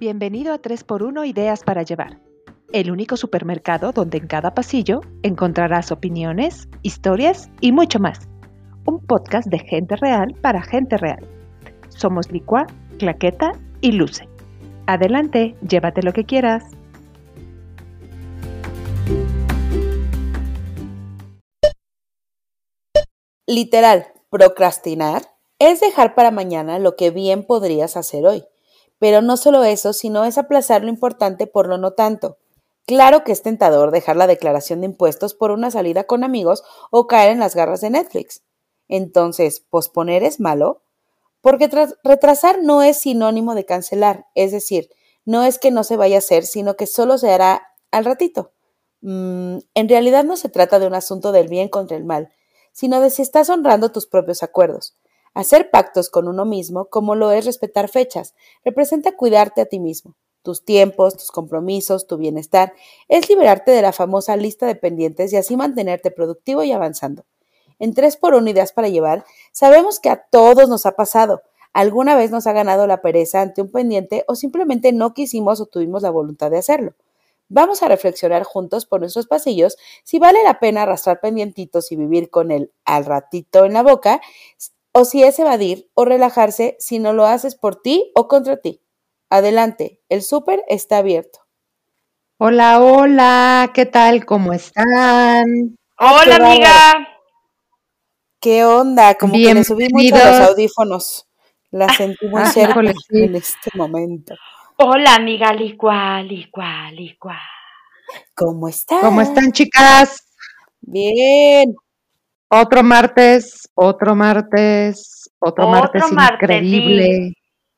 Bienvenido a 3x1 Ideas para Llevar, el único supermercado donde en cada pasillo encontrarás opiniones, historias y mucho más. Un podcast de gente real para gente real. Somos Licua, Claqueta y Luce. Adelante, llévate lo que quieras. Literal, procrastinar es dejar para mañana lo que bien podrías hacer hoy. Pero no solo eso, sino es aplazar lo importante por lo no tanto. Claro que es tentador dejar la declaración de impuestos por una salida con amigos o caer en las garras de Netflix. Entonces, ¿posponer es malo? Porque retrasar no es sinónimo de cancelar, es decir, no es que no se vaya a hacer, sino que solo se hará al ratito. Mm, en realidad no se trata de un asunto del bien contra el mal, sino de si estás honrando tus propios acuerdos. Hacer pactos con uno mismo, como lo es respetar fechas, representa cuidarte a ti mismo, tus tiempos, tus compromisos, tu bienestar, es liberarte de la famosa lista de pendientes y así mantenerte productivo y avanzando. En 3 por 1 Ideas para Llevar, sabemos que a todos nos ha pasado. Alguna vez nos ha ganado la pereza ante un pendiente o simplemente no quisimos o tuvimos la voluntad de hacerlo. Vamos a reflexionar juntos por nuestros pasillos si vale la pena arrastrar pendientitos y vivir con el al ratito en la boca, o si es evadir o relajarse si no lo haces por ti o contra ti. Adelante, el súper está abierto. Hola, hola, ¿qué tal? ¿Cómo están? Hola, amiga. ¿Qué onda? Como que le subí mucho a los audífonos. La sentí muy cerca en este momento. Hola, amiga Licua, Licua, Licua. ¿Cómo están? ¿Cómo están, chicas? Bien. Otro martes, otro martes, otro, martes, increíble.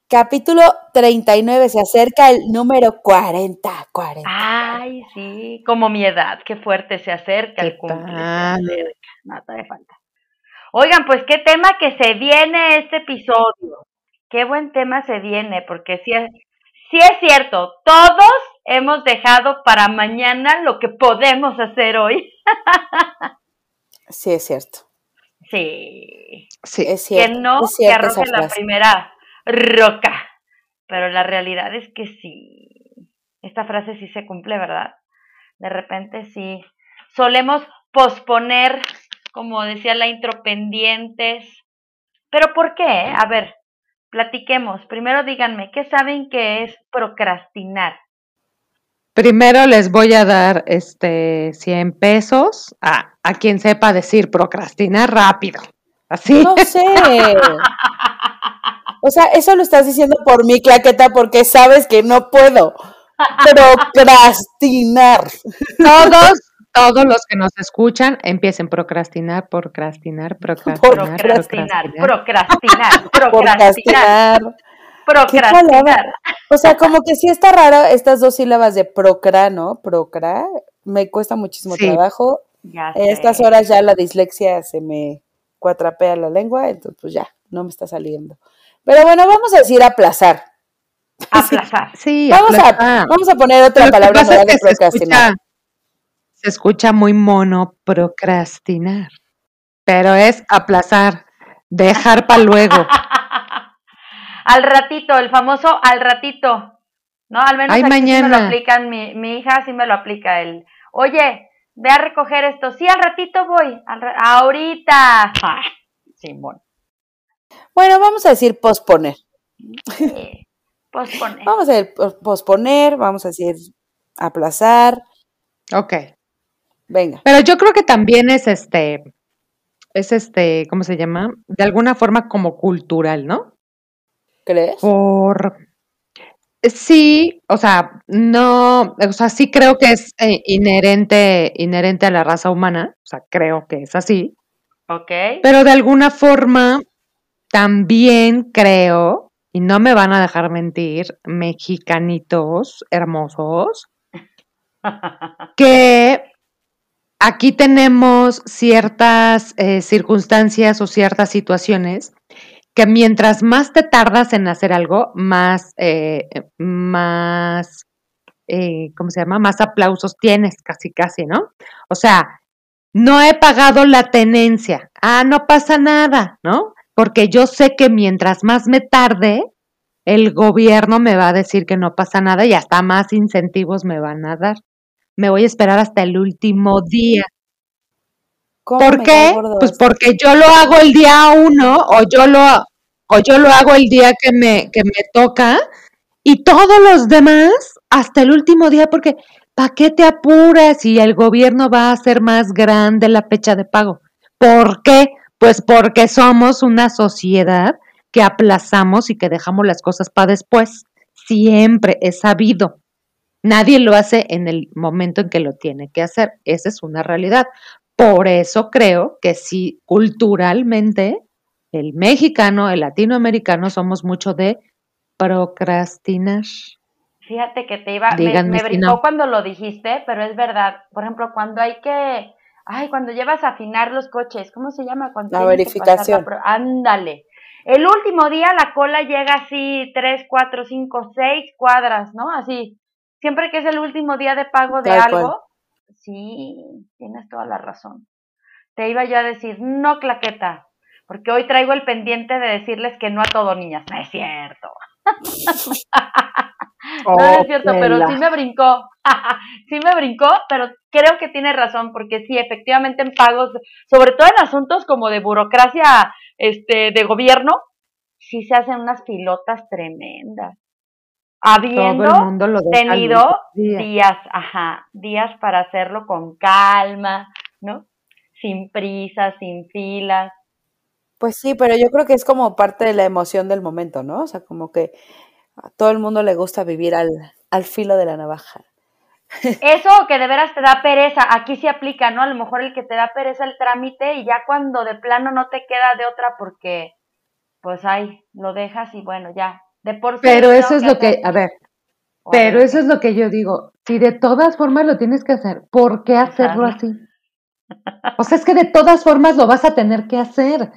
Capítulo 39, se acerca el número 40, 40. Ay, sí, como mi edad, qué fuerte se acerca el cumple, nada de falta. Oigan, pues qué tema que se viene este episodio. Qué buen tema se viene, porque sí es, sí es cierto, todos hemos dejado para mañana lo que podemos hacer hoy. Sí, es cierto. Sí. Sí, es cierto. Que no es cierto que arroje la primera roca. Pero la realidad es que sí. Esta frase sí se cumple, ¿verdad? De repente sí. Solemos posponer, como decía la intro, pendientes. ¿Pero por qué? A ver, platiquemos. Primero díganme, ¿qué saben que es procrastinar? Primero les voy a dar este 100 pesos a, a quien sepa decir procrastinar rápido. Así. No sé. O sea, eso lo estás diciendo por mí, Claqueta, porque sabes que no puedo procrastinar. Todos, todos los que nos escuchan empiecen procrastinar, procrastinar, procrastinar, procrastinar, procrastinar, procrastinar. Procrastinar. O sea, como que sí está raro estas dos sílabas de procra, ¿no? Procra. Me cuesta muchísimo trabajo. Ya En estas horas ya la dislexia se me cuatrapea la lengua, entonces pues ya, no me está saliendo. Pero bueno, vamos a decir aplazar. Aplazar. Sí, Vamos, a, vamos a poner otra palabra lugar de procrastinar. escucha, se escucha muy mono procrastinar, pero es aplazar, dejar para luego. al ratito, el famoso al ratito. ¿No? Al menos Ay, aquí sí me lo mañana. aplican, mi, mi hija sí me lo aplica el, oye, ve a recoger esto. Sí, al ratito voy. Al ra- ahorita. Simón. Bueno, vamos a decir posponer. Sí. Pospone. Vamos a decir pos- posponer, vamos a decir aplazar. Ok. Venga. Pero yo creo que también es este, es este, ¿cómo se llama? De alguna forma como cultural, ¿no? ¿Crees? Por sí, o sea, no, o sea, sí creo que es eh, inherente, inherente a la raza humana, o sea, creo que es así, Ok. pero de alguna forma también creo, y no me van a dejar mentir, mexicanitos hermosos, que aquí tenemos ciertas eh, circunstancias o ciertas situaciones que mientras más te tardas en hacer algo, más, eh, más, eh, ¿cómo se llama? Más aplausos tienes, casi, casi, ¿no? O sea, no he pagado la tenencia. Ah, no pasa nada, ¿no? Porque yo sé que mientras más me tarde, el gobierno me va a decir que no pasa nada y hasta más incentivos me van a dar. Me voy a esperar hasta el último día. ¿Por qué? Pues porque yo lo hago el día uno o yo lo, o yo lo hago el día que me, que me toca y todos los demás hasta el último día porque ¿para qué te apuras y el gobierno va a hacer más grande la fecha de pago? ¿Por qué? Pues porque somos una sociedad que aplazamos y que dejamos las cosas para después. Siempre es sabido. Nadie lo hace en el momento en que lo tiene que hacer. Esa es una realidad. Por eso creo que sí, culturalmente, el mexicano, el latinoamericano, somos mucho de procrastinar. Fíjate que te iba, me, me brincó cuando lo dijiste, pero es verdad. Por ejemplo, cuando hay que, ay, cuando llevas a afinar los coches, ¿cómo se llama? Cuando la verificación. ándale. El último día la cola llega así tres, cuatro, cinco, seis cuadras, ¿no? Así. Siempre que es el último día de pago de algo, Sí, tienes toda la razón. Te iba yo a decir, no claqueta, porque hoy traigo el pendiente de decirles que no a todo, niñas. No es cierto. no, es cierto, pero sí me brincó. sí me brincó, pero creo que tiene razón, porque sí, efectivamente en pagos, sobre todo en asuntos como de burocracia este, de gobierno, sí se hacen unas filotas tremendas habiendo tenido días. ajá, días para hacerlo con calma, ¿no? Sin prisa, sin filas. Pues sí, pero yo creo que es como parte de la emoción del momento, ¿no? O sea, como que a todo el mundo le gusta vivir al, al filo de la navaja. Eso que de veras te da pereza, aquí se aplica, ¿no? A lo mejor el que te da pereza el trámite y ya cuando de plano no te queda de otra porque, pues ahí, lo dejas y bueno, ya, pero eso es lo que, a ver, pero eso es lo que yo digo. Si de todas formas lo tienes que hacer, ¿por qué hacerlo así? O sea, es que de todas formas lo vas a tener que hacer.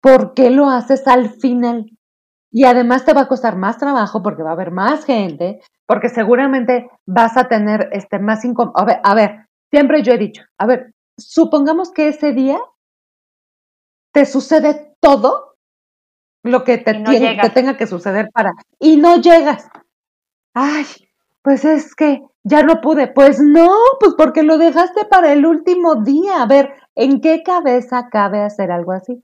¿Por qué lo haces al final? Y además te va a costar más trabajo porque va a haber más gente, porque seguramente vas a tener este más incómodo. A ver, a ver, siempre yo he dicho, a ver, supongamos que ese día te sucede todo lo que te, tenga que suceder para... Y no llegas. Ay, pues es que ya no pude. Pues no, pues porque lo dejaste para el último día. A ver, ¿en qué cabeza cabe hacer algo así?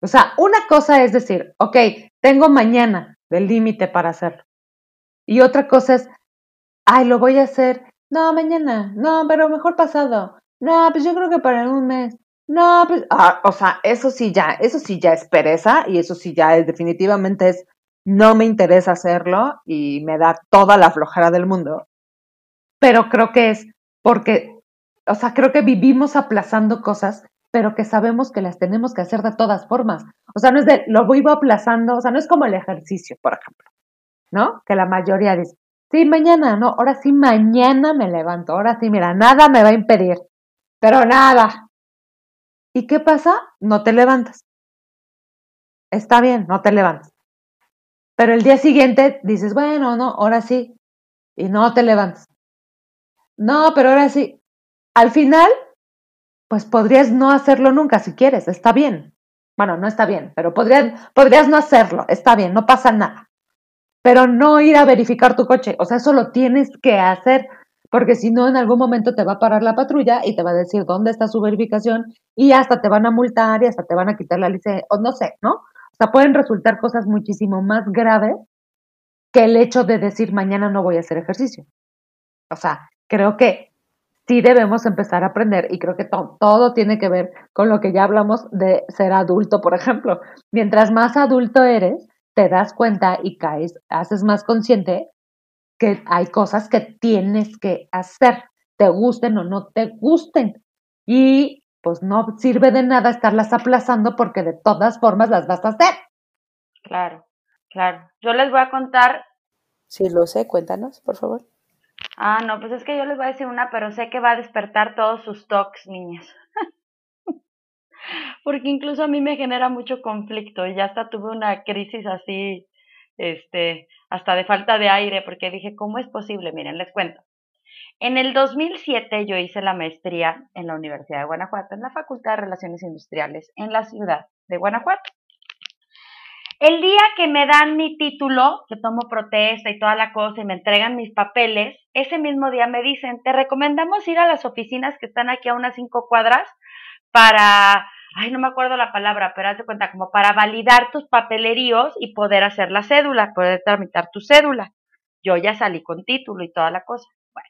O sea, una cosa es decir, ok, tengo mañana del límite para hacerlo. Y otra cosa es, ay, lo voy a hacer. No, mañana. No, pero mejor pasado. No, pues yo creo que para un mes. No, pues, ah, o sea, eso sí ya, eso sí ya es pereza y eso sí ya es definitivamente es, no me interesa hacerlo y me da toda la flojera del mundo. Pero creo que es porque, o sea, creo que vivimos aplazando cosas, pero que sabemos que las tenemos que hacer de todas formas. O sea, no es de, lo voy aplazando, o sea, no es como el ejercicio, por ejemplo, ¿no? Que la mayoría dice, sí, mañana, no, ahora sí, mañana me levanto, ahora sí, mira, nada me va a impedir, pero nada, ¿Y qué pasa? No te levantas. Está bien, no te levantas. Pero el día siguiente dices, bueno, no, ahora sí. Y no te levantas. No, pero ahora sí. Al final, pues podrías no hacerlo nunca si quieres, está bien. Bueno, no está bien, pero podrías, podrías no hacerlo, está bien, no pasa nada. Pero no ir a verificar tu coche, o sea, eso lo tienes que hacer porque si no, en algún momento te va a parar la patrulla y te va a decir dónde está su verificación y hasta te van a multar y hasta te van a quitar la licencia, o no sé, ¿no? O sea, pueden resultar cosas muchísimo más graves que el hecho de decir mañana no voy a hacer ejercicio. O sea, creo que sí debemos empezar a aprender y creo que todo tiene que ver con lo que ya hablamos de ser adulto, por ejemplo. Mientras más adulto eres, te das cuenta y caes, haces más consciente que hay cosas que tienes que hacer, te gusten o no te gusten. Y pues no sirve de nada estarlas aplazando porque de todas formas las vas a hacer. Claro, claro. Yo les voy a contar. Si lo sé, cuéntanos, por favor. Ah, no, pues es que yo les voy a decir una, pero sé que va a despertar todos sus toques, niñas. porque incluso a mí me genera mucho conflicto y ya hasta tuve una crisis así este, hasta de falta de aire, porque dije, ¿cómo es posible? Miren, les cuento. En el 2007 yo hice la maestría en la Universidad de Guanajuato, en la Facultad de Relaciones Industriales, en la ciudad de Guanajuato. El día que me dan mi título, que tomo protesta y toda la cosa y me entregan mis papeles, ese mismo día me dicen, te recomendamos ir a las oficinas que están aquí a unas cinco cuadras para, ay, no me acuerdo la palabra, pero hazte cuenta, como para validar tus papeleríos y poder hacer la cédula, poder tramitar tu cédula. Yo ya salí con título y toda la cosa. Bueno,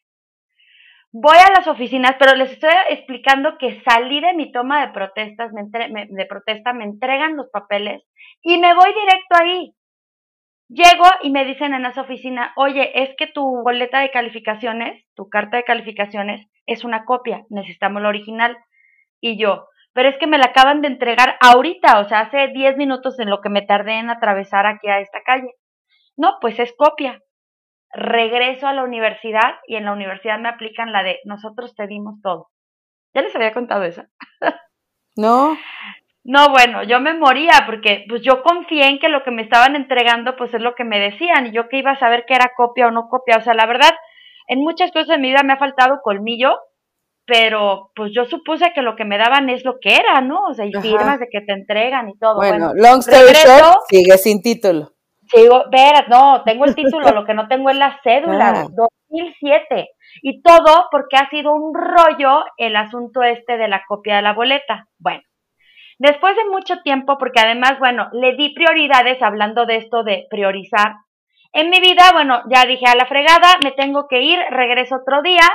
voy a las oficinas, pero les estoy explicando que salí de mi toma de protestas, de protesta, me entregan los papeles y me voy directo ahí. Llego y me dicen en esa oficina, oye, es que tu boleta de calificaciones, tu carta de calificaciones, es una copia, necesitamos la original. Y yo, pero es que me la acaban de entregar ahorita, o sea, hace 10 minutos en lo que me tardé en atravesar aquí a esta calle. No, pues es copia. Regreso a la universidad y en la universidad me aplican la de nosotros te dimos todo. ¿Ya les había contado eso? No. No, bueno, yo me moría porque pues yo confié en que lo que me estaban entregando pues es lo que me decían y yo que iba a saber que era copia o no copia. O sea, la verdad, en muchas cosas de mi vida me ha faltado colmillo, pero pues yo supuse que lo que me daban es lo que era, ¿no? O sea, y firmas de que te entregan y todo. Bueno, long story short, sigue sin título. Sigo, veras, no, tengo el título, lo que no tengo es la cédula, 2007. Y todo porque ha sido un rollo el asunto este de la copia de la boleta. Bueno, Después de mucho tiempo, porque además, bueno, le di prioridades hablando de esto de priorizar. En mi vida, bueno, ya dije a la fregada, me tengo que ir, regreso otro día.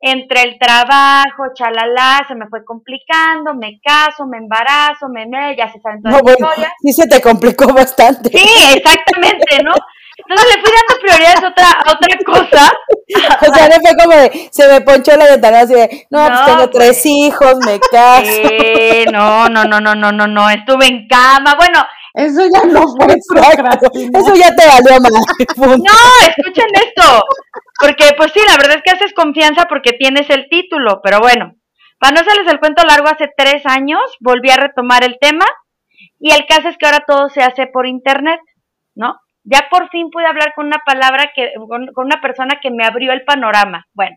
Entre el trabajo, chalala, se me fue complicando, me caso, me embarazo, me, me ya se saben todas no, bueno, Sí, se te complicó bastante. Sí, exactamente, ¿no? Entonces le fui dando prioridades a otra, a otra cosa. O sea, le fue como de, se me ponchó la ventana así de, no, pues tengo tres hijos, me caso. Sí, no, no, no, no, no, no, no, estuve en cama, bueno. Eso ya no fue Eso ya te valió mal. No, escuchen esto, porque pues sí, la verdad es que haces confianza porque tienes el título, pero bueno, para no hacerles el cuento largo, hace tres años volví a retomar el tema y el caso es que ahora todo se hace por internet, ¿no? ya por fin pude hablar con una palabra que, con, una persona que me abrió el panorama. Bueno,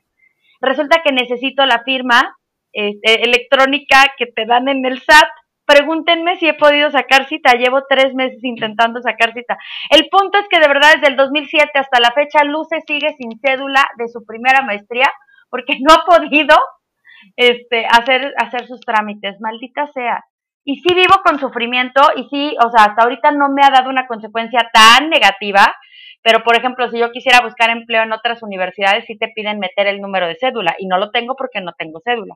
resulta que necesito la firma este, electrónica que te dan en el SAT. Pregúntenme si he podido sacar cita. Llevo tres meses intentando sacar cita. El punto es que de verdad desde el 2007 hasta la fecha Luce sigue sin cédula de su primera maestría porque no ha podido este, hacer, hacer sus trámites. Maldita sea y sí vivo con sufrimiento y sí, o sea, hasta ahorita no me ha dado una consecuencia tan negativa, pero por ejemplo, si yo quisiera buscar empleo en otras universidades, sí te piden meter el número de cédula y no lo tengo porque no tengo cédula.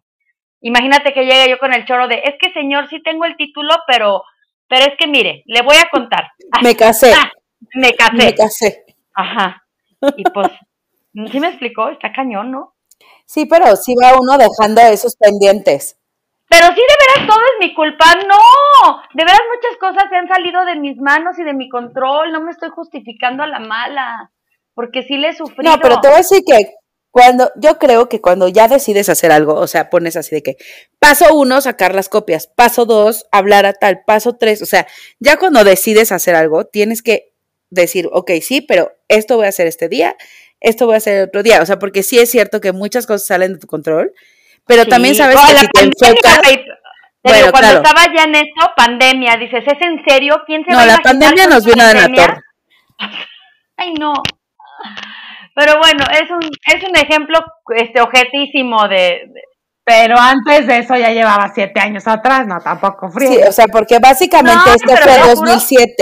Imagínate que llegue yo con el choro de, es que señor, sí tengo el título, pero, pero es que mire, le voy a contar. Me casé. Ah, me casé. Me casé. Ajá. Y pues, ¿sí me explicó? Está cañón, ¿no? Sí, pero sí va uno dejando esos pendientes. Pero sí, de veras, todo es mi culpa. No, de veras muchas cosas se han salido de mis manos y de mi control. No me estoy justificando a la mala, porque sí le he sufrido. No, pero te voy a decir que cuando, yo creo que cuando ya decides hacer algo, o sea, pones así de que paso uno, sacar las copias, paso dos, hablar a tal, paso tres, o sea, ya cuando decides hacer algo, tienes que decir, ok, sí, pero esto voy a hacer este día, esto voy a hacer otro día, o sea, porque sí es cierto que muchas cosas salen de tu control pero también sabes que si te enfocas... Bueno, cuando estaba ya en esto, pandemia, dices, ¿es en serio? ¿Quién se no, va a la pandemia nos vino de la torre. Ay, no. Pero bueno, es un, es un ejemplo este objetísimo de, Pero antes de eso ya llevaba siete años atrás, no, tampoco frío. Sí, o sea, porque básicamente este fue 2007.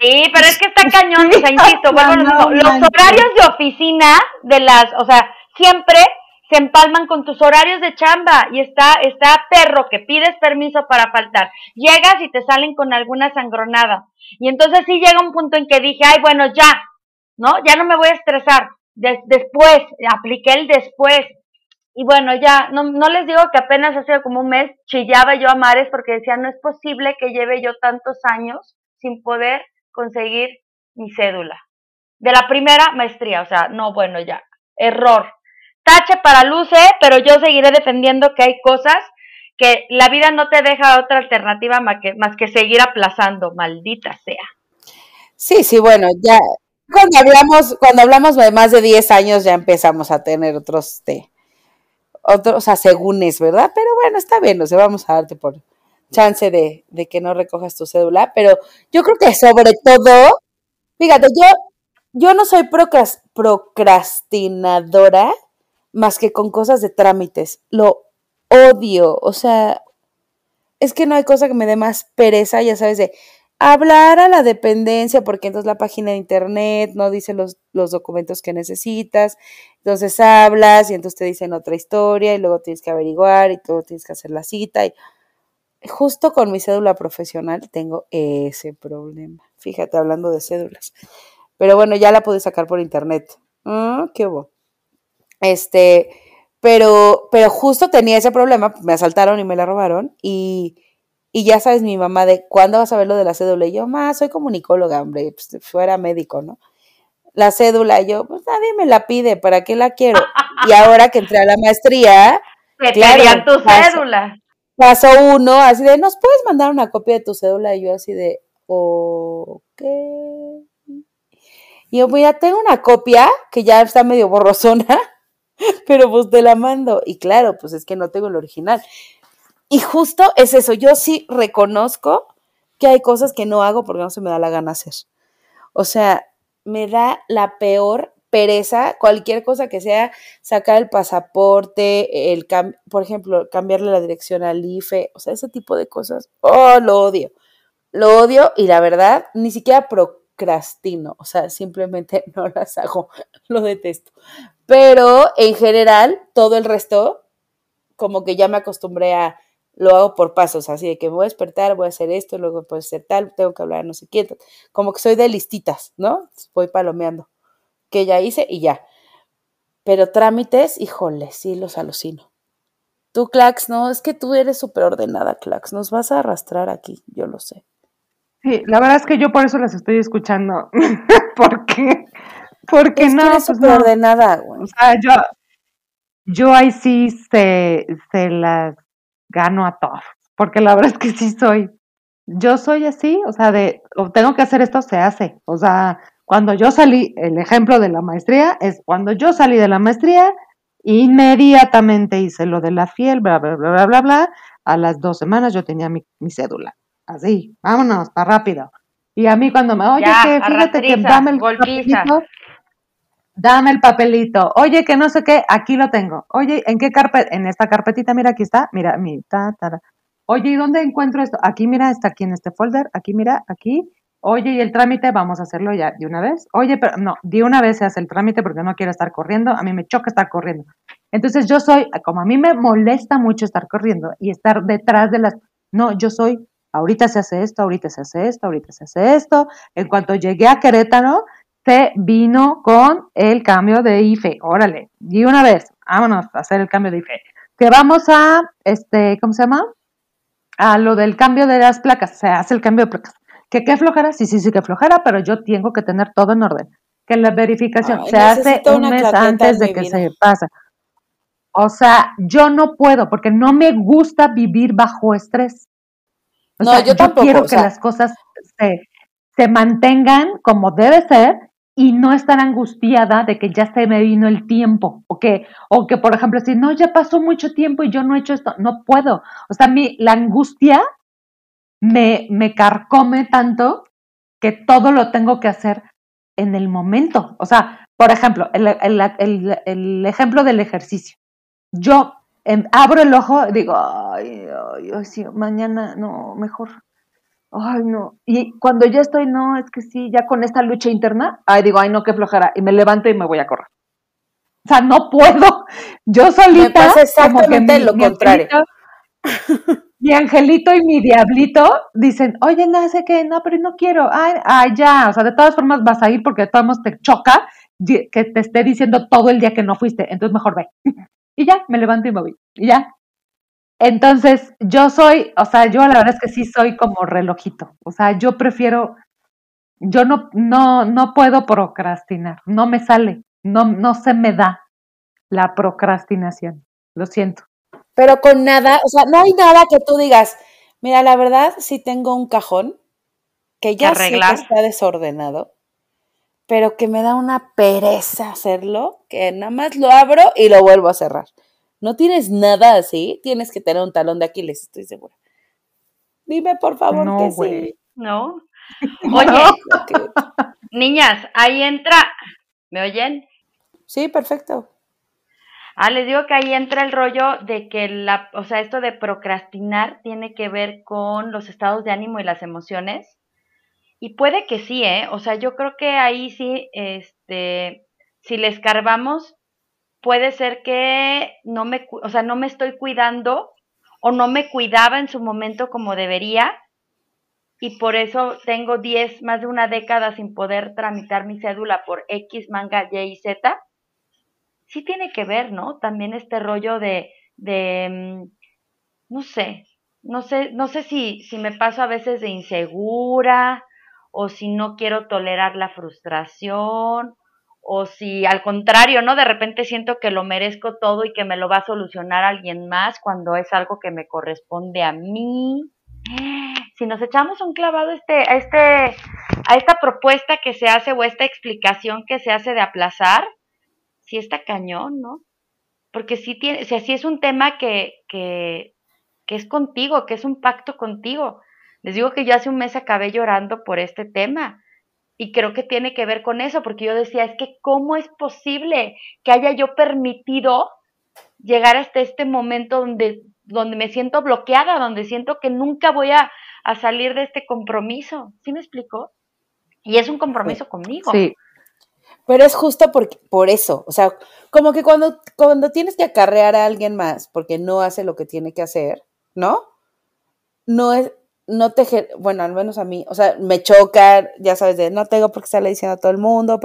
Sí, pero es que está cañón, o sea, insisto, bueno, los horarios de oficina de las, o sea, siempre se empalman con tus horarios de chamba y está, está perro que pides permiso para faltar. Llegas y te salen con alguna sangronada. Y entonces sí llega un punto en que dije, ay, bueno, ya, ¿no? Ya no me voy a estresar. después, apliqué el después. Y bueno, ya, no, no les digo que apenas hace como un mes chillaba yo a mares porque decía, no es posible que lleve yo tantos años sin poder conseguir mi cédula. De la primera maestría, o sea, no, bueno, ya, error tache para Luce, pero yo seguiré defendiendo que hay cosas que la vida no te deja otra alternativa más que, más que seguir aplazando, maldita sea. Sí, sí, bueno, ya cuando hablamos, cuando hablamos de más de 10 años ya empezamos a tener otros, este, otros asegúnes, ¿verdad? Pero bueno, está bien, no sé, vamos a darte por, chance de, de que no recojas tu cédula, pero yo creo que sobre todo, fíjate, yo, yo no soy procrastinadora más que con cosas de trámites. Lo odio, o sea, es que no hay cosa que me dé más pereza, ya sabes, de hablar a la dependencia, porque entonces la página de internet no dice los, los documentos que necesitas, entonces hablas y entonces te dicen otra historia y luego tienes que averiguar y todo tienes que hacer la cita. Y justo con mi cédula profesional tengo ese problema. Fíjate, hablando de cédulas. Pero bueno, ya la pude sacar por internet. Ah, qué hubo. Este, pero, pero justo tenía ese problema, me asaltaron y me la robaron y, y ya sabes, mi mamá de, ¿cuándo vas a ver lo de la cédula? Y yo, más, soy comunicóloga, hombre, pues, fuera médico, ¿no? La cédula, y yo, pues nadie me la pide, ¿para qué la quiero? Y ahora que entré a la maestría, Te claro, tu cédula. Pasó uno así de, ¿nos puedes mandar una copia de tu cédula? Y yo así de, ok. Y yo, mira, tengo una copia que ya está medio borrosona, pero pues te la mando. Y claro, pues es que no tengo el original. Y justo es eso, yo sí reconozco que hay cosas que no hago porque no se me da la gana hacer. O sea, me da la peor pereza, cualquier cosa que sea sacar el pasaporte, el por ejemplo, cambiarle la dirección al IFE, o sea, ese tipo de cosas. Oh, lo odio. Lo odio y la verdad, ni siquiera procrastino, o sea, simplemente no las hago, lo detesto. Pero en general, todo el resto, como que ya me acostumbré a, lo hago por pasos, así de que me voy a despertar, voy a hacer esto, luego puedo hacer tal, tengo que hablar no sé quién, como que soy de listitas, ¿no? Voy palomeando, que ya hice y ya. Pero trámites, híjole, sí los alucino. Tú, Clax, no, es que tú eres súper ordenada, Clax, nos vas a arrastrar aquí, yo lo sé. Sí, la verdad es que yo por eso las estoy escuchando. ¿Por qué? Porque no. Que pues ordenada, güey. O sea, yo, yo ahí sí se, se las gano a todos. Porque la verdad es que sí soy. Yo soy así, o sea, de tengo que hacer esto, se hace. O sea, cuando yo salí, el ejemplo de la maestría es cuando yo salí de la maestría, inmediatamente hice lo de la fiel, bla, bla, bla, bla, bla, bla. A las dos semanas yo tenía mi, mi cédula. Así, vámonos, está rápido. Y a mí cuando me, oye, que fíjate que dame el papelito, dame el papelito, oye, que no sé qué, aquí lo tengo. Oye, ¿en qué carpeta? En esta carpetita, mira, aquí está, mira, mi, ta, ta, Oye, ¿y dónde encuentro esto? Aquí, mira, está aquí en este folder, aquí, mira, aquí. Oye, ¿y el trámite? Vamos a hacerlo ya de una vez. Oye, pero no, de una vez se hace el trámite porque no quiero estar corriendo. A mí me choca estar corriendo. Entonces yo soy, como a mí me molesta mucho estar corriendo y estar detrás de las... No, yo soy ahorita se hace esto, ahorita se hace esto, ahorita se hace esto. En cuanto llegué a Querétaro, se vino con el cambio de IFE. Órale, y una vez, vámonos a hacer el cambio de IFE. Que vamos a, este, ¿cómo se llama? A lo del cambio de las placas. Se hace el cambio de placas. ¿Que qué flojera? Sí, sí, sí, que flojera, pero yo tengo que tener todo en orden. Que la verificación se hace un mes antes de que se pasa. O sea, yo no puedo porque no me gusta vivir bajo estrés no, yo, tampoco, quiero que las cosas se, mantengan como debe ser y no estar angustiada de que ya se me vino el tiempo o que, o que por ejemplo, si no, ya pasó mucho tiempo y yo no he hecho esto, no puedo. O sea, mi, la angustia me, me carcome tanto que todo lo tengo que hacer en el momento. O sea, por ejemplo, el, el, el ejemplo del ejercicio. Yo Em, abro el ojo, digo, ay, ay, ay, sí, mañana, no, mejor. Ay, no. Y cuando ya estoy, no, es que sí, ya con esta lucha interna, ay, digo, ay, no, qué flojera. Y me levanto y me voy a correr. O sea, no puedo. Yo solita. Me pasa exactamente lo contrario. mi angelito y mi diablito dicen, oye, no sé qué, no, pero no quiero. Ay, ay, ya. O sea, de todas formas vas a ir porque de todas formas te choca que te esté diciendo todo el día que no fuiste. Entonces mejor ve. y ya, me levanto y me voy, y ya. Entonces, yo soy, o sea, yo la verdad es que sí soy como relojito, o sea, yo prefiero, yo no, no, no puedo procrastinar, no me sale, no, no se me da la procrastinación, lo siento. Pero con nada, o sea, no hay nada que tú digas, mira, la verdad sí tengo un cajón que ya sé que está desordenado, pero que me da una pereza hacerlo, que nada más lo abro y lo vuelvo a cerrar. No tienes nada así, tienes que tener un talón de Aquiles, estoy segura. Dime por favor No, que güey. sí. ¿No? Oye, niñas, ahí entra. ¿Me oyen? Sí, perfecto. Ah, les digo que ahí entra el rollo de que la, o sea, esto de procrastinar tiene que ver con los estados de ánimo y las emociones. Y puede que sí, ¿eh? O sea, yo creo que ahí sí, este, si le escarbamos, puede ser que no me, o sea, no me estoy cuidando o no me cuidaba en su momento como debería y por eso tengo 10, más de una década sin poder tramitar mi cédula por X, manga, Y y Z. Sí tiene que ver, ¿no? También este rollo de, de mm, no sé, no sé, no sé si, si me paso a veces de insegura o si no quiero tolerar la frustración o si al contrario, ¿no? De repente siento que lo merezco todo y que me lo va a solucionar alguien más cuando es algo que me corresponde a mí. Si nos echamos un clavado este, a este, a esta propuesta que se hace o esta explicación que se hace de aplazar, sí está cañón, ¿no? Porque sí tiene, o sea, sí es un tema que, que, que es contigo, que es un pacto contigo. Les digo que yo hace un mes acabé llorando por este tema. Y creo que tiene que ver con eso, porque yo decía, es que ¿cómo es posible que haya yo permitido llegar hasta este momento donde, donde me siento bloqueada, donde siento que nunca voy a, a salir de este compromiso? ¿Sí me explicó? Y es un compromiso conmigo. Sí, Pero es justo por, por eso, o sea, como que cuando, cuando tienes que acarrear a alguien más porque no hace lo que tiene que hacer, ¿no? No es, no te, bueno, al menos a mí, o sea, me choca, ya sabes, de no tengo por qué estarle diciendo a todo el mundo,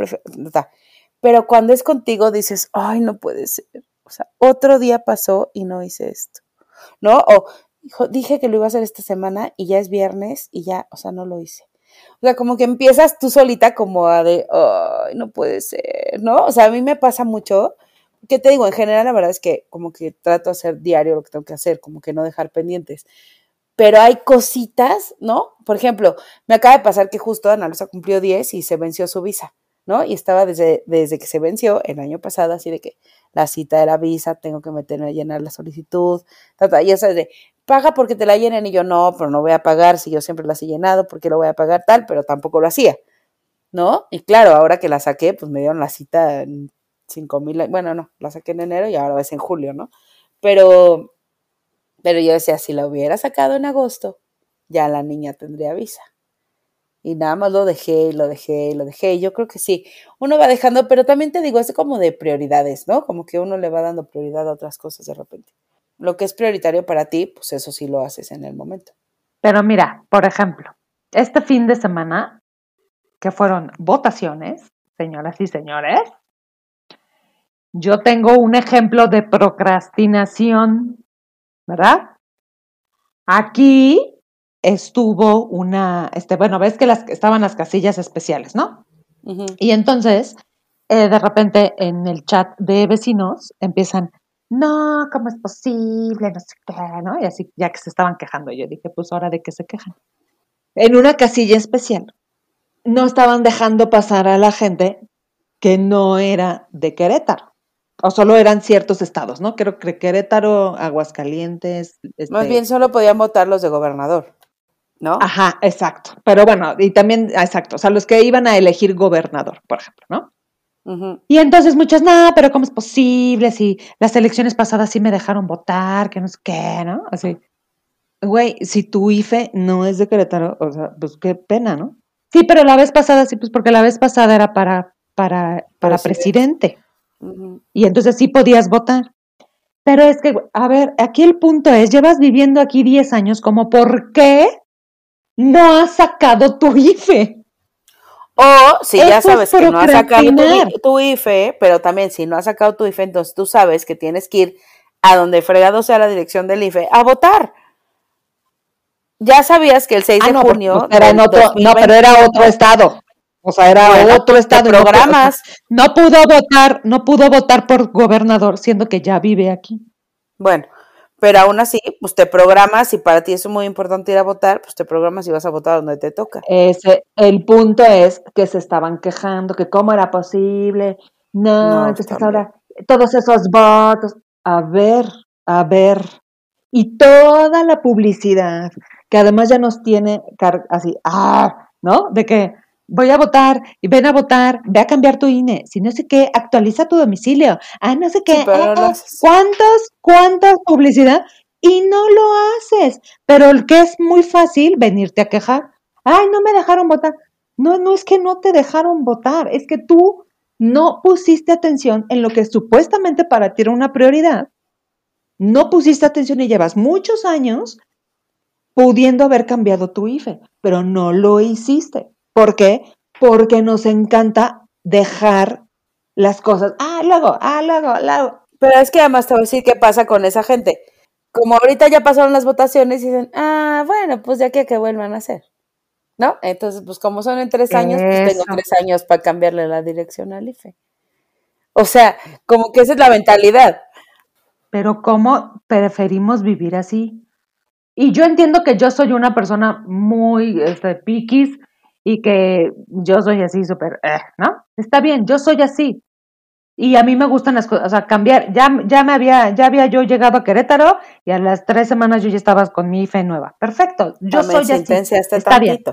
pero cuando es contigo dices, ay, no puede ser, o sea, otro día pasó y no hice esto, ¿no? O dije que lo iba a hacer esta semana y ya es viernes y ya, o sea, no lo hice. O sea, como que empiezas tú solita como a de, ay, no puede ser, ¿no? O sea, a mí me pasa mucho, que te digo, en general la verdad es que como que trato de hacer diario lo que tengo que hacer, como que no dejar pendientes. Pero hay cositas, ¿no? Por ejemplo, me acaba de pasar que justo Ana Luisa cumplió 10 y se venció su visa, ¿no? Y estaba desde, desde que se venció el año pasado, así de que la cita de la visa, tengo que meterme a llenar la solicitud, ta, ta, y eso de, paga porque te la llenen y yo no, pero no voy a pagar si yo siempre las he llenado, porque lo voy a pagar tal, pero tampoco lo hacía, ¿no? Y claro, ahora que la saqué, pues me dieron la cita en cinco mil, bueno, no, la saqué en enero y ahora es en julio, ¿no? Pero, pero yo decía, si la hubiera sacado en agosto, ya la niña tendría visa. Y nada más lo dejé, lo dejé, lo dejé. Yo creo que sí, uno va dejando, pero también te digo, es como de prioridades, ¿no? Como que uno le va dando prioridad a otras cosas de repente. Lo que es prioritario para ti, pues eso sí lo haces en el momento. pero mira, por ejemplo, este fin de semana, que fueron votaciones, señoras y señores, yo tengo un ejemplo de procrastinación, ¿verdad? Aquí estuvo una, este, bueno, ves que las, estaban las casillas especiales, ¿no? Y entonces, eh, de repente, en el chat de vecinos empiezan, no, ¿cómo es posible? No sé qué, ¿no? Y así, ya que se estaban quejando, yo dije, pues ahora de qué se quejan. En una casilla especial, no estaban dejando pasar a la gente que no era de Querétaro. O solo eran ciertos estados, ¿no? Creo que Querétaro, Aguascalientes. Más este, bien solo podían votar los de gobernador, ¿no? Ajá, exacto. Pero bueno, y también, exacto, o sea, los que iban a elegir gobernador, por ejemplo, ¿no? Y entonces muchos, no, pero ¿cómo es posible? Si las elecciones pasadas sí me dejaron votar, que no sé qué, ¿no? Así. Güey, si tu IFE no es de Querétaro, o sea, pues qué pena, ¿no? Sí, pero la vez pasada sí, pues porque la vez pasada era para, para, para Presidente. presidente. Y entonces sí podías votar. Pero es que, a ver, aquí el punto es, llevas viviendo aquí 10 años, como ¿por qué no has sacado tu IFE? O si ya Eso sabes que no has sacado tu, IFE, pero también si no has sacado tu IFE, entonces tú sabes que tienes que ir a donde fregado sea la dirección del IFE a votar. Ya sabías que el 6 Ah, de no, junio. pues, era en del otro, no, pero 2020, era otro estado. O sea, era Bueno, otro estado. y programas. No, pudo votar, no pudo votar por gobernador, siendo que ya vive aquí. Bueno, pero aún así, pues te programas, si para ti es muy importante ir a votar, pues te programas y vas a votar donde te toca. Ese, el punto es que se estaban quejando, que cómo era posible. No, No, entonces también. ahora todos esos votos. A ver, a ver. y toda la publicidad, que además ya nos tiene así, ah, ¿no? De que voy a votar y ven a votar, ve a cambiar tu INE, si no sé qué, actualiza tu domicilio, ah, no sé qué, ah, ah, ¿cuántas, cuántas publicidad? Y no lo haces, pero el que es muy fácil venirte a quejar, ay, no me dejaron votar. No, no es que no te dejaron votar, es que tú no pusiste atención en lo que supuestamente para ti era una prioridad, no pusiste atención y llevas muchos años pudiendo haber cambiado tu IFE, pero no lo hiciste. ¿Por qué? Porque nos encanta dejar las cosas. Ah, luego, ah, luego, luego. Pero es que además te voy a decir qué pasa con esa gente. Como ahorita ya pasaron las votaciones y dicen, ah, bueno, pues ya que que vuelvan a hacer. ¿No? Entonces, pues como son en tres años, pues tengo tres años para cambiarle la dirección al IFE. O sea, como que esa es la mentalidad. Pero ¿cómo preferimos vivir así? Y yo entiendo que yo soy una persona muy este, piquis y que yo soy así súper, eh, ¿no? Está bien, yo soy así. Y a mí me gustan las cosas, o sea, cambiar. Ya, ya me había, ya había yo llegado a Querétaro y a las tres semanas yo ya estaba con mi fe nueva. Perfecto, yo soy así. Está bien.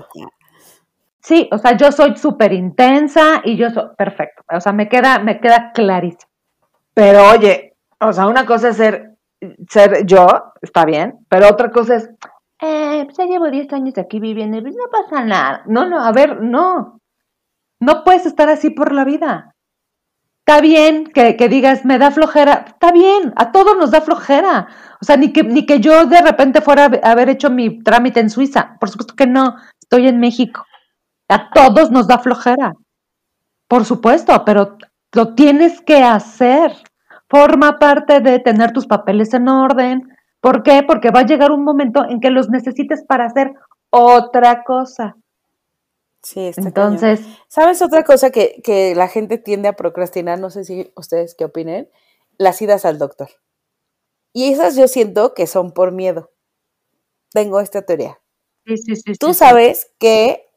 Sí, o sea, yo soy súper intensa y yo soy perfecto. O sea, me queda, me queda clarísimo. Pero oye, o sea, una cosa es ser, ser yo, está bien, pero otra cosa es, eh, pues ya llevo 10 años aquí viviendo y pues no pasa nada. No, no, a ver, no. No puedes estar así por la vida. Está bien que, que, digas, me da flojera. Está bien, a todos nos da flojera. O sea, ni que, ni que yo de repente fuera a haber hecho mi trámite en Suiza. Por supuesto que no, estoy en México. A todos nos da flojera. Por supuesto, pero lo tienes que hacer forma parte de tener tus papeles en orden. ¿Por qué? Porque va a llegar un momento en que los necesites para hacer otra cosa. Sí, está Entonces, ¿sabes otra cosa que, que, la gente tiende a procrastinar? No sé si ustedes qué opinen. Las idas al doctor. Y esas yo siento que son por miedo. Tengo esta teoría. Sí, sí, sí. Tú sabes que,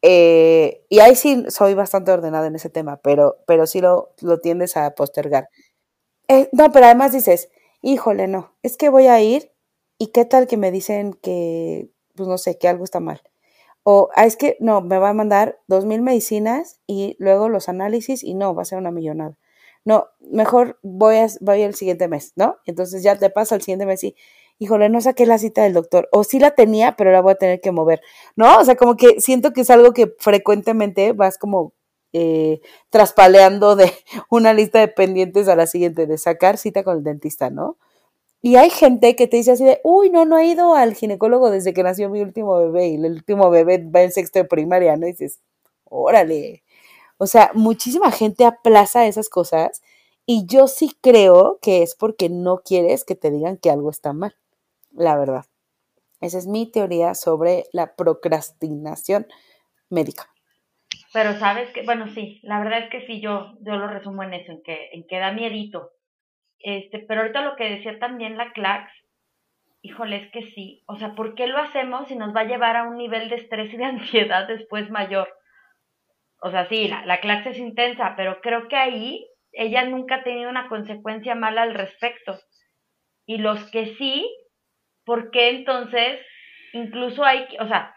eh, y ahí sí soy bastante ordenada en ese tema, pero, pero sí lo, lo tiendes a postergar. Eh, no, pero además dices, híjole, no, es que voy a ir y qué tal que me dicen que, pues no sé, que algo está mal. O ah, es que no, me va a mandar dos mil medicinas y luego los análisis y no, va a ser una millonada. No, mejor voy, a, voy el siguiente mes, ¿no? Entonces ya te pasa el siguiente mes y, híjole, no saqué la cita del doctor. O sí la tenía, pero la voy a tener que mover, ¿no? O sea, como que siento que es algo que frecuentemente vas como eh, traspaleando de una lista de pendientes a la siguiente, de sacar cita con el dentista, ¿no? Y hay gente que te dice así de, uy, no, no he ido al ginecólogo desde que nació mi último bebé y el último bebé va en sexto de primaria, ¿no? Dices, órale. O sea, muchísima gente aplaza esas cosas y yo sí creo que es porque no quieres que te digan que algo está mal, la verdad. Esa es mi teoría sobre la procrastinación médica. Pero sabes que, bueno, sí, la verdad es que sí, yo, yo lo resumo en eso, en que, en que da miedito. Este, pero ahorita lo que decía también la Clax, híjole, es que sí. O sea, ¿por qué lo hacemos si nos va a llevar a un nivel de estrés y de ansiedad después mayor? O sea, sí, la, la Clax es intensa, pero creo que ahí ella nunca ha tenido una consecuencia mala al respecto. Y los que sí, ¿por qué entonces incluso hay, o sea,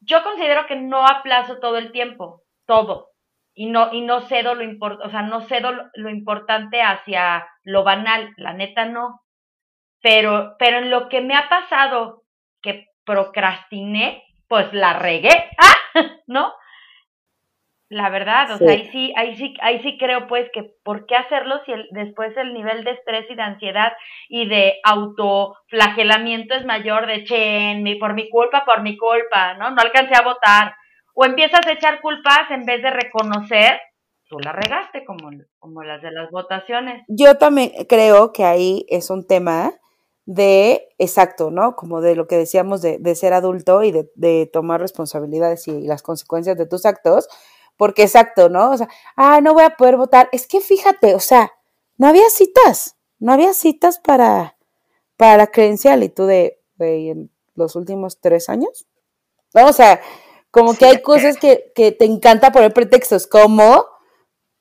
yo considero que no aplazo todo el tiempo todo y no y no cedo lo import, o sea, no cedo lo, importante hacia lo banal, la neta no. Pero pero en lo que me ha pasado que procrastiné, pues la regué, ¿no? La verdad, o sea, ahí sí, ahí sí, ahí sí creo pues que por qué hacerlo si el, después el nivel de estrés y de ansiedad y de autoflagelamiento es mayor de che, por mi culpa, por mi culpa, ¿no? No alcancé a votar, o empiezas a echar culpas en vez de reconocer, tú la regaste como, como las de las votaciones. Yo también creo que ahí es un tema de, exacto, ¿no? Como de lo que decíamos de, de ser adulto y de, de, tomar responsabilidades y las consecuencias de tus actos, porque exacto, ¿no? O sea, ah, no voy a poder votar. Es que fíjate, o sea, no había citas, no había citas para, para la y tú de, de en los últimos tres años. ¿No? O como que hay cosas que, que, te encanta poner pretextos, como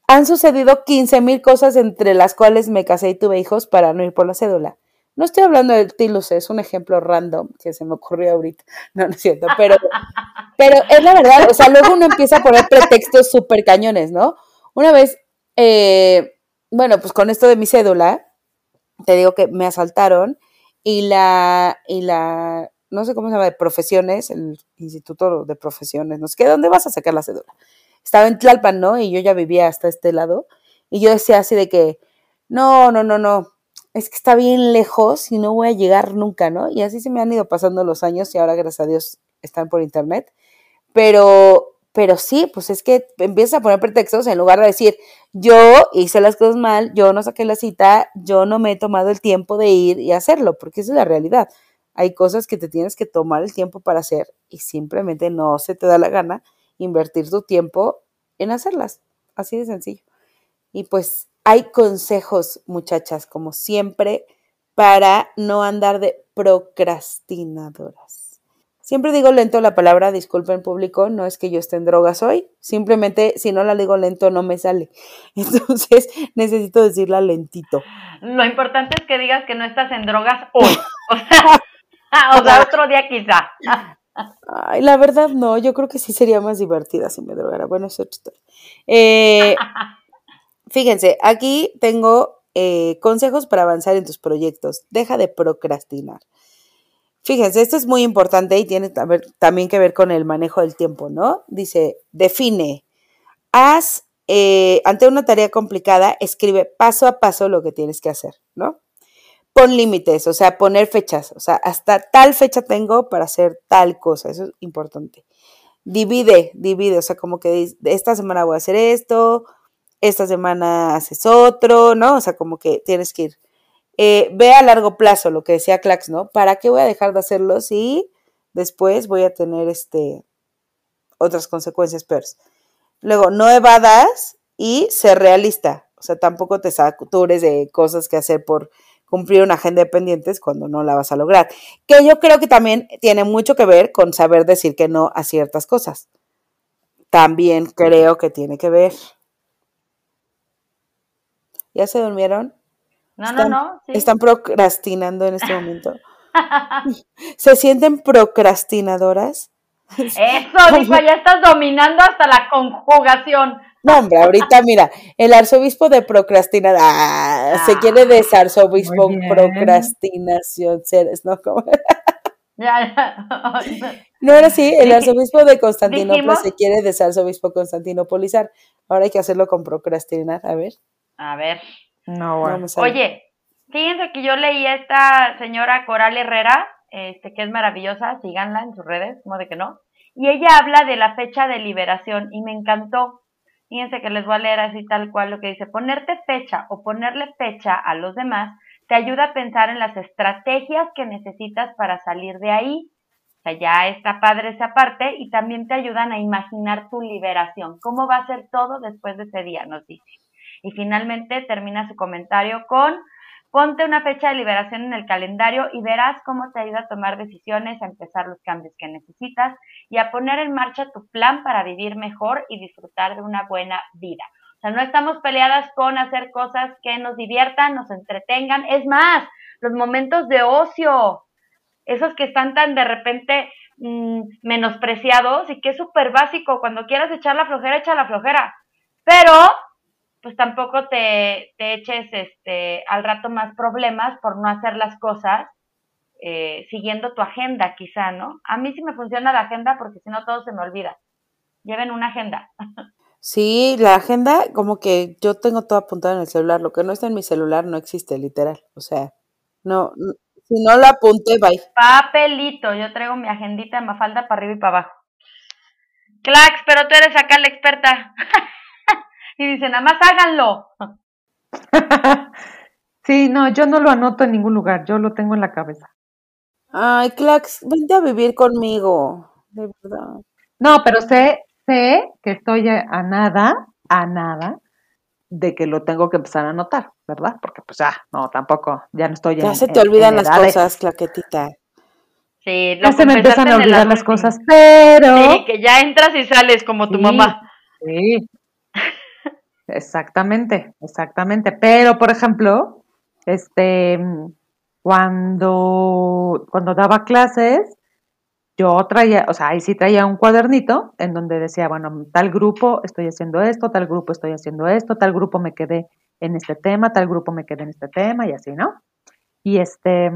han sucedido 15 mil cosas entre las cuales me casé y tuve hijos para no ir por la cédula. No estoy hablando de Tilus, es un ejemplo random que se me ocurrió ahorita. No, no es cierto, pero, pero es la verdad. O sea, luego uno empieza a poner pretextos súper cañones, ¿no? Una vez, eh, bueno, pues con esto de mi cédula, te digo que me asaltaron y la, y la, no sé cómo se llama, de profesiones, el Instituto de Profesiones, no sé qué, ¿dónde vas a sacar la cédula? Estaba en Tlalpan, ¿no? Y yo ya vivía hasta este lado. Y yo decía así de que, no, no, no, no, es que está bien lejos y no voy a llegar nunca, ¿no? Y así se me han ido pasando los años y ahora, gracias a Dios, están por internet. Pero, pero sí, pues es que empiezas a poner pretextos en lugar de decir, yo hice las cosas mal, yo no saqué la cita, yo no me he tomado el tiempo de ir y hacerlo, porque esa es la realidad. Hay cosas que te tienes que tomar el tiempo para hacer y simplemente no se te da la gana invertir tu tiempo en hacerlas. Así de sencillo. Y pues hay consejos, muchachas, como siempre, para no andar de procrastinadoras. Siempre digo lento la palabra, disculpen público, no es que yo esté en drogas hoy, simplemente si no la digo lento no me sale. Entonces necesito decirla lentito. Lo importante es que digas que no estás en drogas hoy. O sea, otro día quizá. Ay, la verdad no, yo creo que sí sería más divertida si me drogara. Bueno, es otra historia. Eh, fíjense, aquí tengo eh, consejos para avanzar en tus proyectos. Deja de procrastinar. Fíjense, esto es muy importante y tiene también que ver con el manejo del tiempo, ¿no? Dice, define, haz, eh, ante una tarea complicada, escribe paso a paso lo que tienes que hacer, ¿no? Pon límites, o sea, poner fechas, o sea, hasta tal fecha tengo para hacer tal cosa, eso es importante. Divide, divide, o sea, como que esta semana voy a hacer esto, esta semana haces otro, ¿no? O sea, como que tienes que ir. Eh, ve a largo plazo, lo que decía Clax, ¿no? ¿Para qué voy a dejar de hacerlo si después voy a tener este otras consecuencias peores? Luego, no evadas y ser realista. O sea, tampoco te satures de cosas que hacer por cumplir una agenda de pendientes cuando no la vas a lograr. Que yo creo que también tiene mucho que ver con saber decir que no a ciertas cosas. También creo que tiene que ver. ¿Ya se durmieron? No, no, no. Están procrastinando en este momento. ¿Se sienten procrastinadoras? Eso, dijo, ya estás dominando hasta la conjugación. No, hombre, ahorita mira, el arzobispo de procrastinación, ah, se quiere desarzobispo procrastinación, seres, ¿no? Ya, ya. no era así, el arzobispo de Constantinopla se quiere desarzobispo constantinopolizar. Ahora hay que hacerlo con procrastinar, a ver. A ver. No, bueno. Oye, fíjense que yo leí a esta señora Coral Herrera, este, que es maravillosa, síganla en sus redes, como de que no. Y ella habla de la fecha de liberación y me encantó. Fíjense que les voy a leer así tal cual lo que dice. Ponerte fecha o ponerle fecha a los demás te ayuda a pensar en las estrategias que necesitas para salir de ahí. O sea, ya está padre esa parte y también te ayudan a imaginar tu liberación. ¿Cómo va a ser todo después de ese día? Nos dice. Y finalmente termina su comentario con Ponte una fecha de liberación en el calendario y verás cómo te ayuda a tomar decisiones, a empezar los cambios que necesitas y a poner en marcha tu plan para vivir mejor y disfrutar de una buena vida. O sea, no estamos peleadas con hacer cosas que nos diviertan, nos entretengan. Es más, los momentos de ocio, esos que están tan de repente mm, menospreciados y que es súper básico. Cuando quieras echar la flojera, echa la flojera. Pero pues tampoco te, eches este, al rato más problemas por no hacer las cosas eh, siguiendo tu agenda, quizá, ¿no? A mí sí me funciona la agenda porque si no todo se me olvida. Lleven una agenda. Sí, la agenda, como que yo tengo todo apuntado en el celular. Lo que no está en mi celular no existe, literal. O sea, no, si no lo apunté, bye. Papelito, yo traigo mi agendita de mafalda para arriba y para abajo. Clax, pero tú eres acá la experta. y dice, nada más háganlo. sí, no, yo no lo anoto en ningún lugar, yo lo tengo en la cabeza. Ay, Clax, vente a vivir conmigo, de verdad. No, pero sé, sé que estoy a nada, a nada de que lo tengo que empezar a anotar, ¿verdad? Porque pues ya, no, tampoco, ya no estoy Ya se te olvidan las cosas, claquetita. Sí, ya se me empiezan a olvidar las cosas, pero... Sí, que ya entras y sales como tu mamá. Sí, Exactamente, exactamente. Pero, por ejemplo, este, cuando, cuando daba clases, yo traía, o sea, ahí sí traía un cuadernito en donde decía, bueno, tal grupo estoy haciendo esto, tal grupo estoy haciendo esto, tal grupo me quedé en este tema, tal grupo me quedé en este tema y así, ¿no? Y este,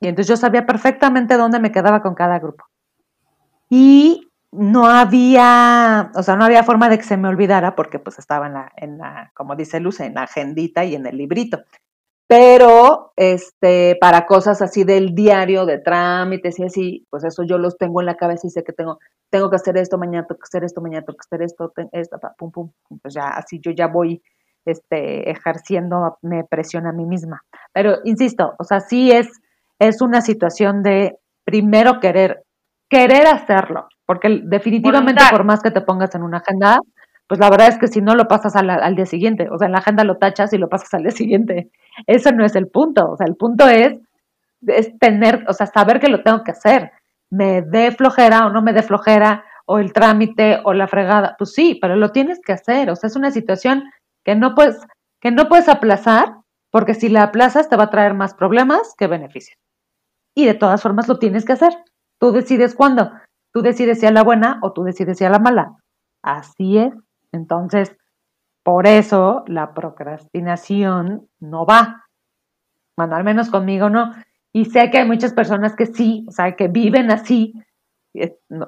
y entonces yo sabía perfectamente dónde me quedaba con cada grupo. Y no había, o sea, no había forma de que se me olvidara porque pues estaba en la, en la, como dice Luz, en la agendita y en el librito. Pero, este, para cosas así del diario, de trámites y así, pues eso yo los tengo en la cabeza y sé que tengo, tengo que hacer esto mañana, tengo que hacer esto mañana, tengo que hacer esto, esto, pum, pum, pues ya, así yo ya voy, este, ejerciendo, me presión a mí misma. Pero, insisto, o sea, sí es, es una situación de primero querer, querer hacerlo, porque definitivamente por más que te pongas en una agenda, pues la verdad es que si no lo pasas al, al, día siguiente, o sea, en la agenda lo tachas y lo pasas al día siguiente. Eso no es el punto, o sea, el punto es, es tener, o sea, saber que lo tengo que hacer. Me dé flojera o no me dé flojera, o el trámite o la fregada, pues sí, pero lo tienes que hacer, o sea, es una situación que no puedes, que no puedes aplazar, porque si la aplazas te va a traer más problemas que beneficios. Y de todas formas lo tienes que hacer. Tú decides cuándo. Tú decides si a la buena o tú decides si a la mala. Así es. Entonces, por eso la procrastinación no va. Bueno, al menos conmigo no. Y sé que hay muchas personas que sí, o sea, que viven así.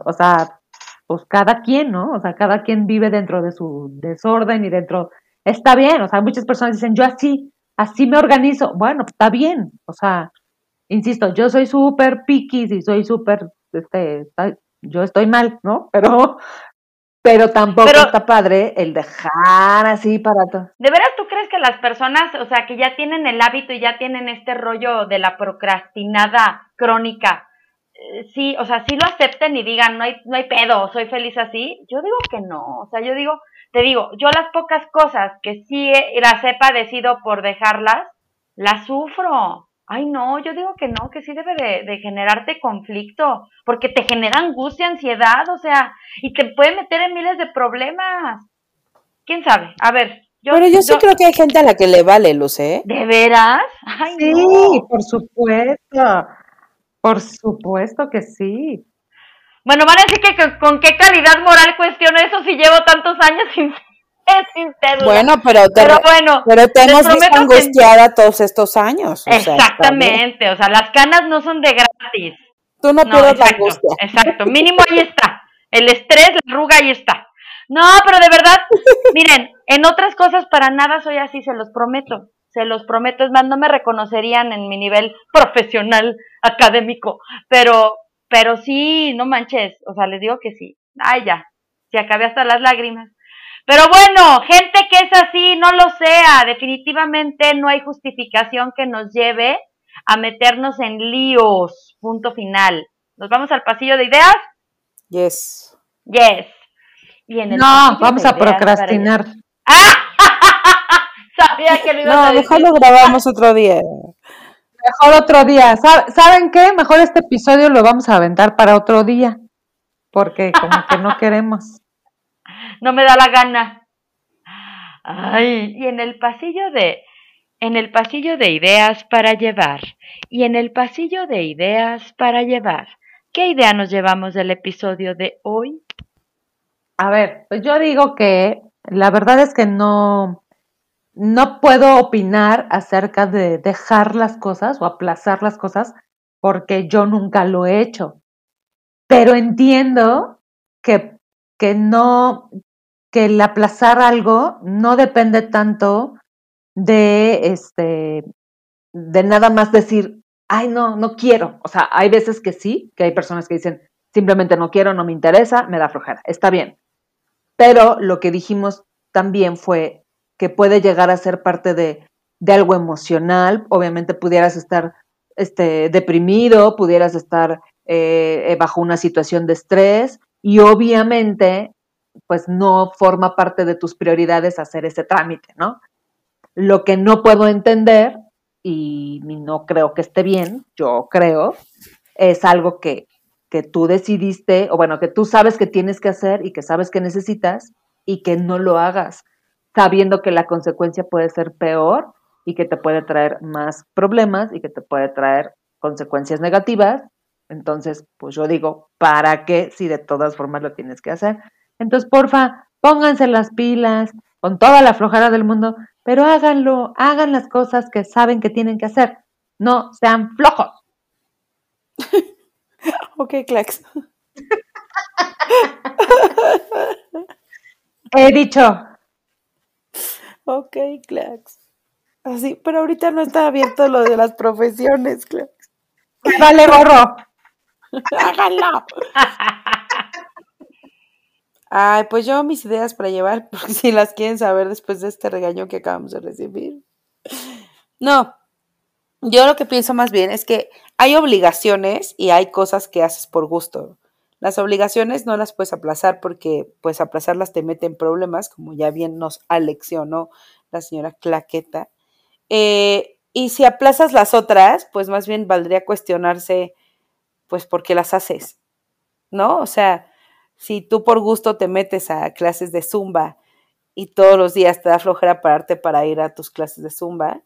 O sea, pues cada quien, ¿no? O sea, cada quien vive dentro de su desorden y dentro. Está bien, o sea, muchas personas dicen, yo así, así me organizo. Bueno, está bien, o sea, insisto, yo soy súper piqui y soy súper, este, yo estoy mal, ¿no? Pero, pero tampoco está padre el dejar así para todo. ¿De veras tú crees que las personas, o sea, que ya tienen el hábito y ya tienen este rollo de la procrastinada crónica, eh, sí, o sea, sí lo acepten y digan, no hay, no hay pedo, soy feliz así? Yo digo que no, o sea, yo digo, te digo, yo las pocas cosas que sí las he padecido por dejarlas, las sufro. Ay, no, yo digo que no, que sí debe de, generarte conflicto, porque te genera angustia, ansiedad, o sea, y te puede meter en miles de problemas. ¿Quién sabe? A ver. Yo, Pero yo sí creo que hay gente a la que le vale, Luce. ¿eh? ¿De veras? Ay, sí, por supuesto. Por supuesto que sí. Bueno, van a decir que con, qué calidad moral cuestiono eso si llevo tantos años sin bueno, pero te, bueno, pero te hemos visto angustiada todos estos años. exactamente, o sea, las canas no son de gratis. Tú no, pierdes la angustia. Exacto, mínimo ahí está. El estrés, la arruga, ahí está. No, pero de verdad, miren, en otras cosas para nada soy así, se los prometo. Se los prometo, es más, no me reconocerían en mi nivel profesional, académico, pero, pero sí, no manches, o sea, les digo que sí. Ay, ya, se acabé hasta las lágrimas. Pero bueno, gente que es así, no lo sea. Definitivamente no hay justificación que nos lleve a meternos en líos. Punto final. ¿Nos vamos al pasillo de ideas? Yes. Yes. no, vamos a procrastinar. Sabía que lo ibas no, a decir. mejor lo grabamos otro día. Mejor otro día. ¿Saben qué? Mejor este episodio lo vamos a aventar para otro día. Porque como que no queremos no me da la gana. Ay, y en el pasillo de en el pasillo de ideas para llevar y en el pasillo de ideas para llevar. ¿Qué idea nos llevamos del episodio de hoy? A ver, pues yo digo que la verdad es que no no puedo opinar acerca de dejar las cosas o aplazar las cosas porque yo nunca lo he hecho. Pero entiendo que, que no, que el aplazar algo no depende tanto de este de nada más decir, ay no, no quiero. O sea, hay veces que sí, que hay personas que dicen, simplemente no quiero, no me interesa, me da flojera. Está bien. Pero lo que dijimos también fue que puede llegar a ser parte de, de algo emocional. Obviamente pudieras estar este, deprimido, pudieras estar eh, bajo una situación de estrés y obviamente pues no forma parte de tus prioridades hacer ese trámite, ¿no? Lo que no puedo entender, y no creo que esté bien, yo creo, es algo que, que tú decidiste, o bueno, que tú sabes que tienes que hacer y que sabes que necesitas y que no lo hagas, sabiendo que la consecuencia puede ser peor y que te puede traer más problemas y que te puede traer consecuencias negativas. Entonces, pues yo digo, ¿para qué si de todas formas lo tienes que hacer? Entonces, porfa, pónganse las pilas con toda la flojera del mundo, pero háganlo, hagan las cosas que saben que tienen que hacer. No sean flojos. ok, Clax. He dicho. Ok, Clax. Así, pero ahorita no está abierto lo de las profesiones, Clax. Vale, gorro. Háganlo. Ay, pues yo mis ideas para llevar, si las quieren saber después de este regaño que acabamos de recibir. No, yo lo que pienso más bien es que hay obligaciones y hay cosas que haces por gusto. Las obligaciones no las puedes aplazar porque pues aplazarlas te mete en problemas, como ya bien nos aleccionó la señora Claqueta. Eh, y si aplazas las otras, pues más bien valdría cuestionarse pues por qué las haces, ¿no? O sea, si tú por gusto te metes a clases de zumba y todos los días te da flojera pararte para ir a tus clases de zumba,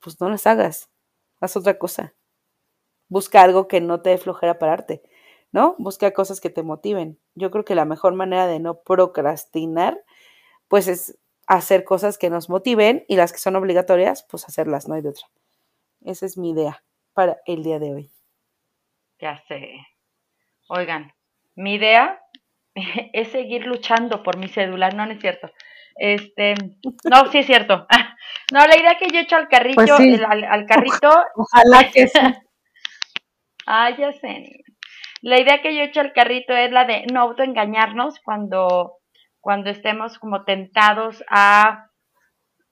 pues no las hagas, haz otra cosa. Busca algo que no te dé flojera pararte, ¿no? Busca cosas que te motiven. Yo creo que la mejor manera de no procrastinar, pues es hacer cosas que nos motiven y las que son obligatorias, pues hacerlas, no hay de otra. Esa es mi idea para el día de hoy. Ya sé. Oigan, mi idea es seguir luchando por mi cédula, no, no es cierto. Este, no, sí es cierto. No, la idea que yo he hecho al carrito, Pues sí. el- al, al carrito, Ojalá que sí. Ay, ya sé. La idea que yo he hecho al carrito es la de no autoengañarnos cuando, cuando estemos como tentados a,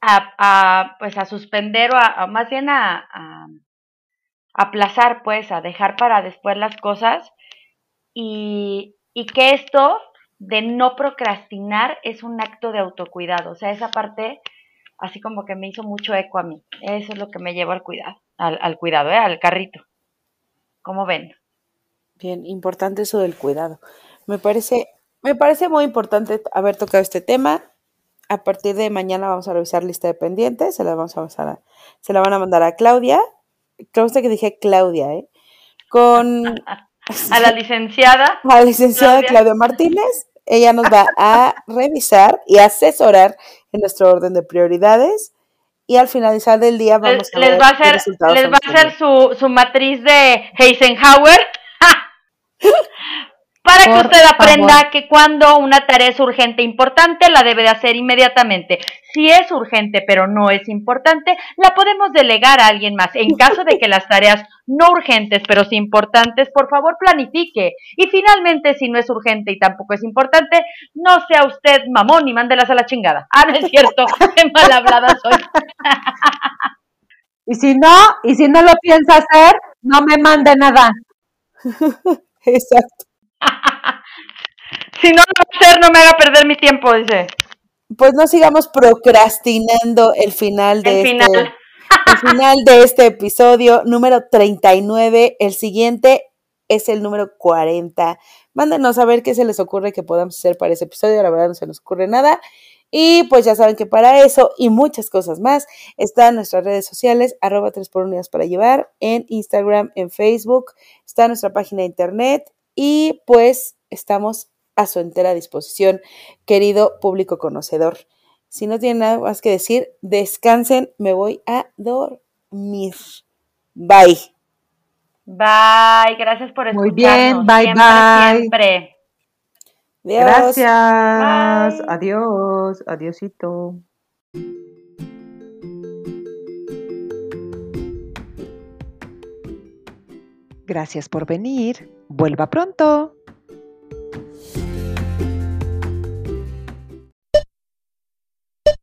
a, a, pues a suspender o a, a más bien a, a aplazar, pues, a dejar para después las cosas y, y que esto de no procrastinar es un acto de autocuidado. O sea, esa parte así como que me hizo mucho eco a mí. Eso es lo que me lleva al cuidado, al, al cuidado, ¿eh? al carrito. ¿Cómo ven? Bien, importante eso del cuidado. Me parece, me parece muy importante haber tocado este tema. A partir de mañana vamos a revisar lista de pendientes, se la vamos a pasar a- se la van a mandar a Claudia. Claudia que dije Claudia, ¿eh? Con A la licenciada. a la licenciada Claudia. Claudia Martínez. Ella nos va a revisar y asesorar en nuestro orden de prioridades. Y al finalizar del día vamos Les, a les ver va a hacer, les va a hacer su, su matriz de Eisenhower. Para que usted aprenda favor. que cuando una tarea es urgente e importante, la debe de hacer inmediatamente. Si es urgente pero no es importante, la podemos delegar a alguien más. En caso de que las tareas no urgentes pero sí importantes, por favor planifique. Y finalmente, si no es urgente y tampoco es importante, no sea usted mamón y mándelas a la chingada. Ah, no es cierto, qué mal hablada soy. Y si no, y si no lo piensa hacer, no me mande nada. Exacto. Si no lo a hacer, no me haga perder mi tiempo, dice. Pues no sigamos procrastinando el final de El este final. el final de este episodio número 39. El siguiente es el número 40. Mándenos a ver qué se les ocurre que podamos hacer para ese episodio. La verdad no se nos ocurre nada. Y pues ya saben que para eso y muchas cosas más están nuestras redes sociales, arroba 3 por unidades para llevar, en Instagram, en Facebook, está nuestra página de internet y pues estamos a su entera disposición, querido público conocedor. Si no tienen nada más que decir, descansen, me voy a dormir. Bye. Bye, gracias por escucharnos. Muy bien, bye, siempre, bye. Siempre. Adiós. Gracias. Bye. Adiós. Adiosito. Gracias por venir. Vuelva pronto.